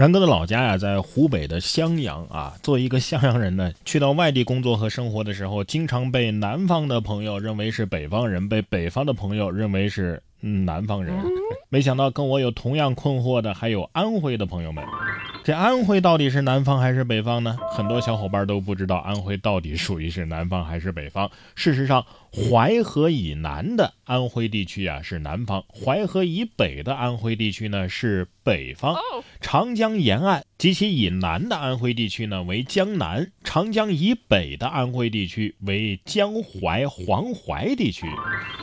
然哥的老家呀，在湖北的襄阳啊。作为一个襄阳人呢，去到外地工作和生活的时候，经常被南方的朋友认为是北方人，被北方的朋友认为是南方人。没想到跟我有同样困惑的还有安徽的朋友们。这安徽到底是南方还是北方呢？很多小伙伴都不知道安徽到底属于是南方还是北方。事实上，淮河以南的安徽地区啊是南方，淮河以北的安徽地区呢是北方。长江沿岸及其以南的安徽地区呢为江南，长江以北的安徽地区为江淮黄淮地区。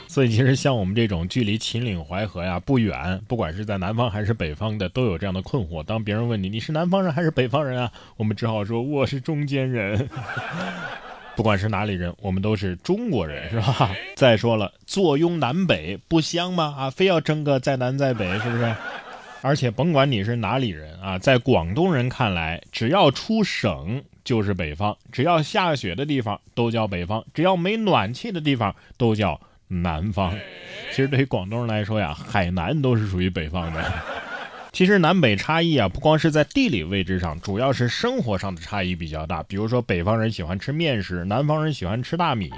所以，其实像我们这种距离秦岭淮河呀不远，不管是在南方还是北方的，都有这样的困惑。当别人问你你是南方人还是北方人啊，我们只好说我是中间人。不管是哪里人，我们都是中国人，是吧？再说了，坐拥南北不香吗？啊，非要争个在南在北，是不是？而且甭管你是哪里人啊，在广东人看来，只要出省就是北方，只要下雪的地方都叫北方，只要没暖气的地方都叫。南方，其实对于广东人来说呀，海南都是属于北方的。其实南北差异啊，不光是在地理位置上，主要是生活上的差异比较大。比如说，北方人喜欢吃面食，南方人喜欢吃大米。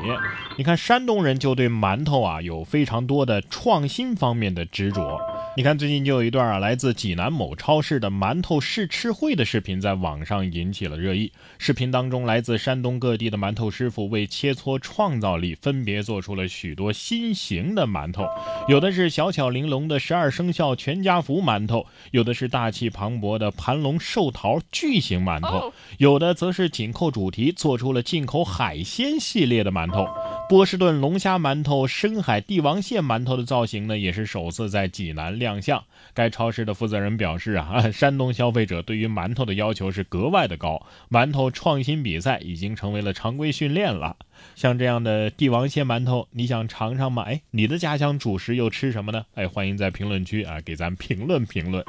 你看，山东人就对馒头啊有非常多的创新方面的执着。你看，最近就有一段啊，来自济南某超市的馒头试吃会的视频在网上引起了热议。视频当中，来自山东各地的馒头师傅为切磋创造力，分别做出了许多新型的馒头，有的是小巧玲珑的十二生肖全家福馒头，有的是大气磅礴的盘龙寿桃巨型馒头，有的则是紧扣主题，做出了进口海鲜系列的馒头。波士顿龙虾馒头、深海帝王蟹馒头的造型呢，也是首次在济南亮相。该超市的负责人表示啊，山东消费者对于馒头的要求是格外的高，馒头创新比赛已经成为了常规训练了。像这样的帝王蟹馒头，你想尝尝吗？哎，你的家乡主食又吃什么呢？哎，欢迎在评论区啊给咱评论评论。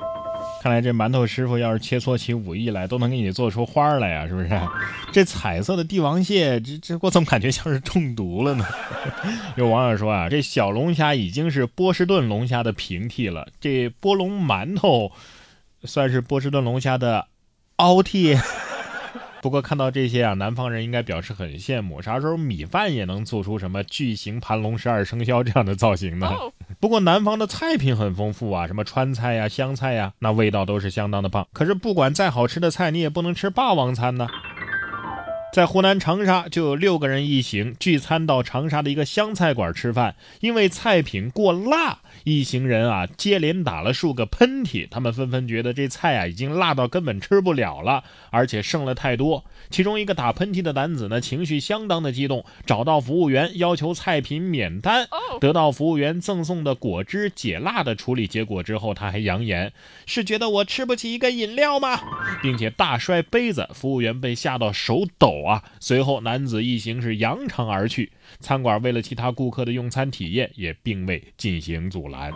看来这馒头师傅要是切磋起武艺来，都能给你做出花来呀，是不是？这彩色的帝王蟹，这这我怎么感觉像是中毒了呢？有网友说啊，这小龙虾已经是波士顿龙虾的平替了，这波龙馒头算是波士顿龙虾的凹替。不过看到这些啊，南方人应该表示很羡慕，啥时候米饭也能做出什么巨型盘龙十二生肖这样的造型呢？不过南方的菜品很丰富啊，什么川菜呀、湘菜呀，那味道都是相当的棒。可是不管再好吃的菜，你也不能吃霸王餐呢。在湖南长沙，就有六个人一行聚餐到长沙的一个湘菜馆吃饭，因为菜品过辣，一行人啊接连打了数个喷嚏。他们纷纷觉得这菜啊已经辣到根本吃不了了，而且剩了太多。其中一个打喷嚏的男子呢，情绪相当的激动，找到服务员要求菜品免单。得到服务员赠送的果汁解辣的处理结果之后，他还扬言是觉得我吃不起一个饮料吗？并且大摔杯子，服务员被吓到手抖。啊！随后男子一行是扬长而去。餐馆为了其他顾客的用餐体验，也并未进行阻拦。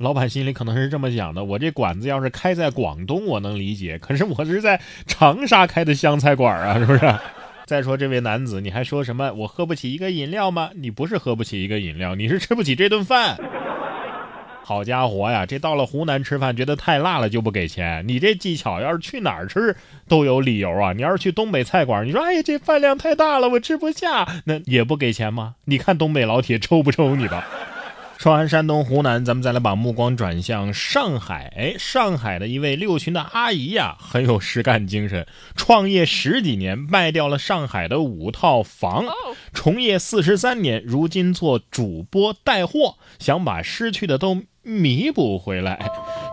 老板心里可能是这么想的：我这馆子要是开在广东，我能理解；可是我是在长沙开的湘菜馆啊，是不是？再说这位男子，你还说什么我喝不起一个饮料吗？你不是喝不起一个饮料，你是吃不起这顿饭。好家伙呀，这到了湖南吃饭，觉得太辣了就不给钱。你这技巧要是去哪儿吃都有理由啊。你要是去东北菜馆，你说哎呀这饭量太大了，我吃不下，那也不给钱吗？你看东北老铁抽不抽你吧？说完山东、湖南，咱们再来把目光转向上海。哎，上海的一位六旬的阿姨呀，很有实干精神，创业十几年，卖掉了上海的五套房，从业四十三年，如今做主播带货，想把失去的都。弥补回来，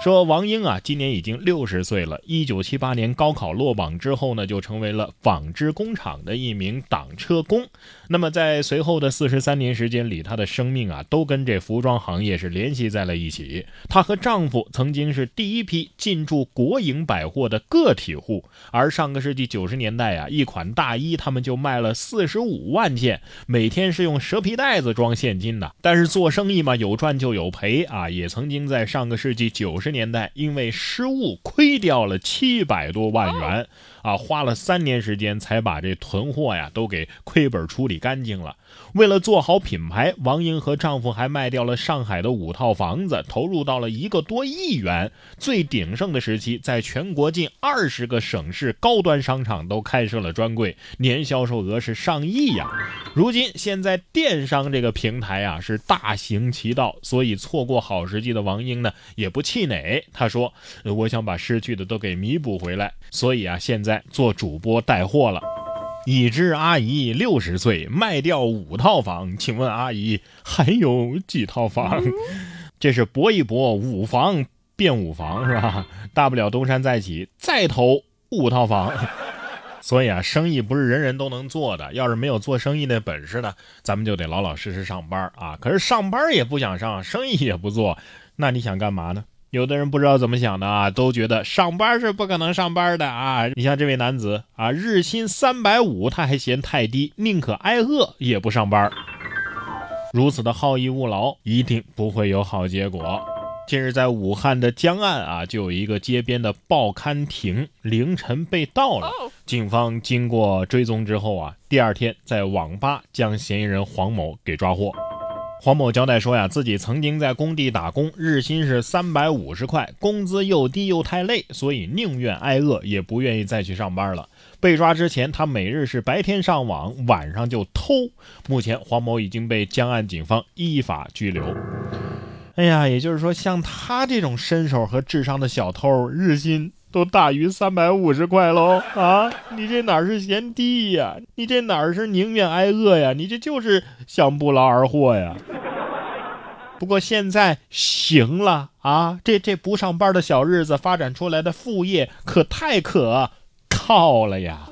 说王英啊，今年已经六十岁了。一九七八年高考落榜之后呢，就成为了纺织工厂的一名挡车工。那么在随后的四十三年时间里，她的生命啊，都跟这服装行业是联系在了一起。她和丈夫曾经是第一批进驻国营百货的个体户，而上个世纪九十年代啊，一款大衣他们就卖了四十五万件，每天是用蛇皮袋子装现金的。但是做生意嘛，有赚就有赔啊。也曾经在上个世纪九十年代，因为失误亏掉了七百多万元。啊，花了三年时间才把这囤货呀都给亏本处理干净了。为了做好品牌，王英和丈夫还卖掉了上海的五套房子，投入到了一个多亿元。最鼎盛的时期，在全国近二十个省市高端商场都开设了专柜，年销售额是上亿呀。如今，现在电商这个平台啊是大行其道，所以错过好时机的王英呢也不气馁。她说：“我想把失去的都给弥补回来，所以啊，现在做主播带货了。”已知阿姨六十岁，卖掉五套房，请问阿姨还有几套房？这是搏一搏，五房变五房是吧？大不了东山再起，再投五套房。所以啊，生意不是人人都能做的。要是没有做生意的本事呢，咱们就得老老实实上班啊。可是上班也不想上，生意也不做，那你想干嘛呢？有的人不知道怎么想的啊，都觉得上班是不可能上班的啊。你像这位男子啊，日薪三百五，他还嫌太低，宁可挨饿也不上班。如此的好逸恶劳，一定不会有好结果。近日，在武汉的江岸啊，就有一个街边的报刊亭凌晨被盗了。警方经过追踪之后啊，第二天在网吧将嫌疑人黄某给抓获。黄某交代说呀，自己曾经在工地打工，日薪是三百五十块，工资又低又太累，所以宁愿挨饿也不愿意再去上班了。被抓之前，他每日是白天上网，晚上就偷。目前，黄某已经被江岸警方依法拘留。哎呀，也就是说，像他这种身手和智商的小偷，日薪。都大于三百五十块喽啊！你这哪是嫌低呀？你这哪是宁愿挨饿呀？你这就是想不劳而获呀！不过现在行了啊，这这不上班的小日子发展出来的副业可太可靠了呀！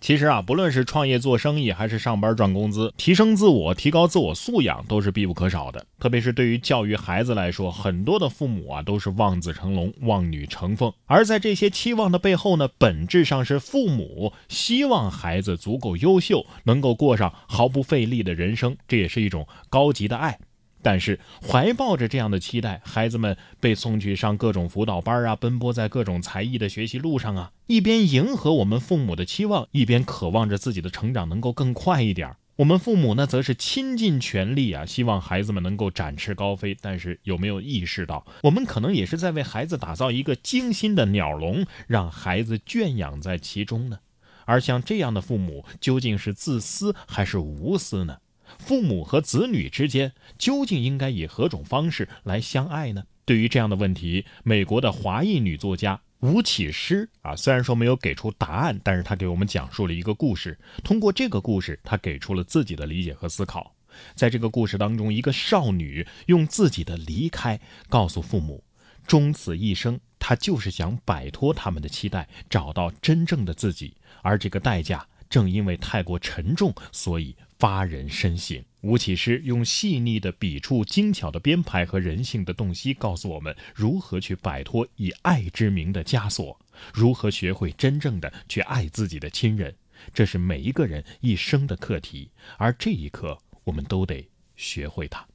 其实啊，不论是创业做生意，还是上班赚工资，提升自我、提高自我素养都是必不可少的。特别是对于教育孩子来说，很多的父母啊都是望子成龙、望女成凤，而在这些期望的背后呢，本质上是父母希望孩子足够优秀，能够过上毫不费力的人生，这也是一种高级的爱。但是怀抱着这样的期待，孩子们被送去上各种辅导班啊，奔波在各种才艺的学习路上啊，一边迎合我们父母的期望，一边渴望着自己的成长能够更快一点。我们父母呢，则是倾尽全力啊，希望孩子们能够展翅高飞。但是有没有意识到，我们可能也是在为孩子打造一个精心的鸟笼，让孩子圈养在其中呢？而像这样的父母，究竟是自私还是无私呢？父母和子女之间究竟应该以何种方式来相爱呢？对于这样的问题，美国的华裔女作家吴启诗啊，虽然说没有给出答案，但是她给我们讲述了一个故事。通过这个故事，她给出了自己的理解和思考。在这个故事当中，一个少女用自己的离开告诉父母，终此一生，她就是想摆脱他们的期待，找到真正的自己。而这个代价，正因为太过沉重，所以。发人深省。吴启诗用细腻的笔触、精巧的编排和人性的洞悉，告诉我们如何去摆脱以爱之名的枷锁，如何学会真正的去爱自己的亲人。这是每一个人一生的课题，而这一刻，我们都得学会它。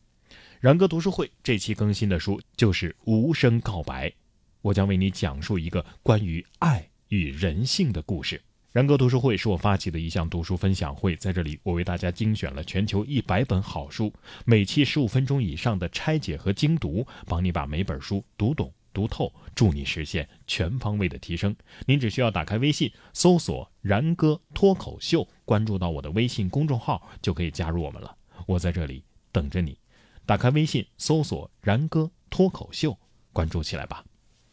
然哥读书会这期更新的书就是《无声告白》，我将为你讲述一个关于爱与人性的故事。然哥读书会是我发起的一项读书分享会，在这里我为大家精选了全球一百本好书，每期十五分钟以上的拆解和精读，帮你把每本书读懂读透，助你实现全方位的提升。您只需要打开微信搜索“然哥脱口秀”，关注到我的微信公众号，就可以加入我们了。我在这里等着你，打开微信搜索“然哥脱口秀”，关注起来吧。